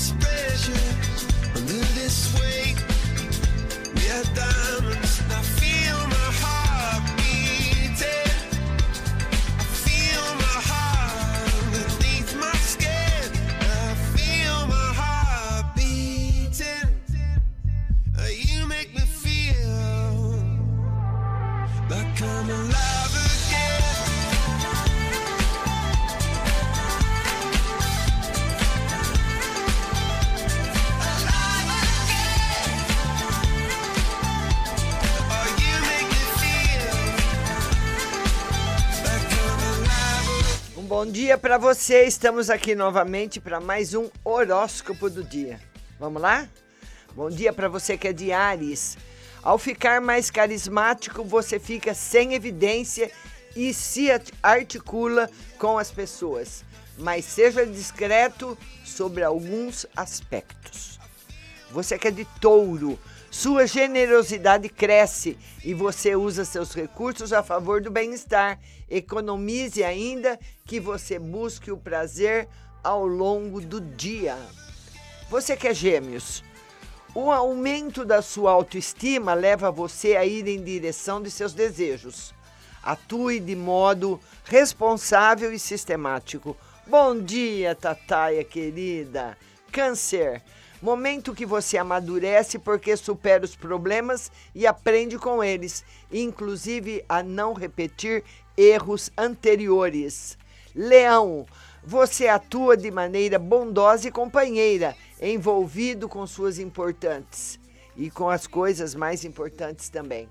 this pressure, under this weight. We are diamonds. Bom dia para você. Estamos aqui novamente para mais um horóscopo do dia. Vamos lá? Bom dia para você que é de Ares. Ao ficar mais carismático, você fica sem evidência e se articula com as pessoas, mas seja discreto sobre alguns aspectos. Você que é de Touro, sua generosidade cresce e você usa seus recursos a favor do bem-estar. Economize ainda que você busque o prazer ao longo do dia. Você que é gêmeos, o aumento da sua autoestima leva você a ir em direção de seus desejos. Atue de modo responsável e sistemático. Bom dia, Tataia querida. Câncer. Momento que você amadurece porque supera os problemas e aprende com eles, inclusive a não repetir erros anteriores. Leão, você atua de maneira bondosa e companheira, envolvido com suas importantes e com as coisas mais importantes também.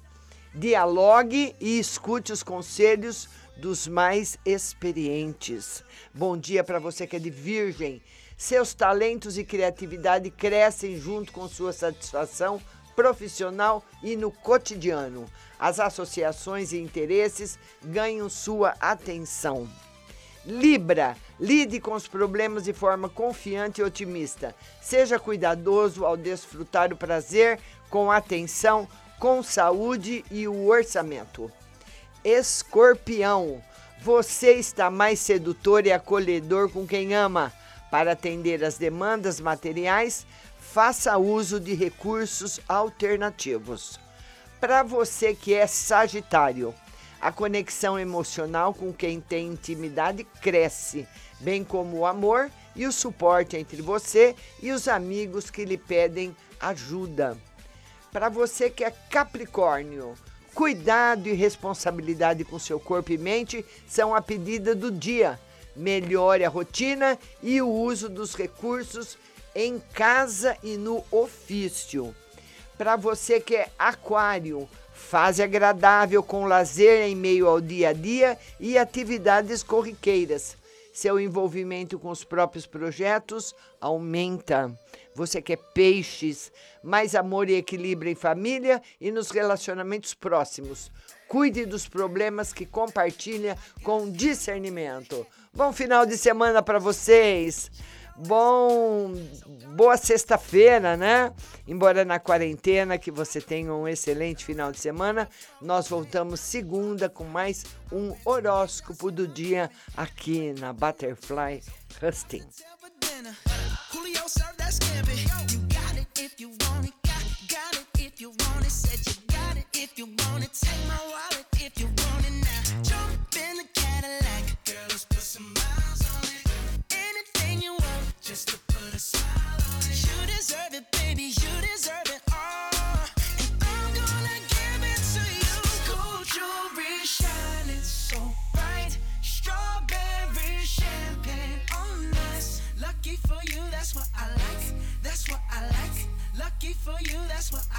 Dialogue e escute os conselhos dos mais experientes. Bom dia para você que é de Virgem. Seus talentos e criatividade crescem junto com sua satisfação profissional e no cotidiano. As associações e interesses ganham sua atenção. Libra, lide com os problemas de forma confiante e otimista. Seja cuidadoso ao desfrutar o prazer com atenção, com saúde e o orçamento. Escorpião, você está mais sedutor e acolhedor com quem ama. Para atender às demandas materiais, faça uso de recursos alternativos. Para você que é Sagitário, a conexão emocional com quem tem intimidade cresce, bem como o amor e o suporte entre você e os amigos que lhe pedem ajuda. Para você que é Capricórnio, cuidado e responsabilidade com seu corpo e mente são a pedida do dia melhore a rotina e o uso dos recursos em casa e no ofício. Para você que é aquário, fase agradável com lazer em meio ao dia a dia e atividades corriqueiras. Seu envolvimento com os próprios projetos aumenta. Você quer peixes, mais amor e equilíbrio em família e nos relacionamentos próximos. Cuide dos problemas que compartilha com discernimento. Bom final de semana para vocês. Bom, boa sexta-feira, né? Embora na quarentena, que você tenha um excelente final de semana. Nós voltamos segunda com mais um horóscopo do dia aqui na Butterfly Husting. if you want it. Take my for you, that's what I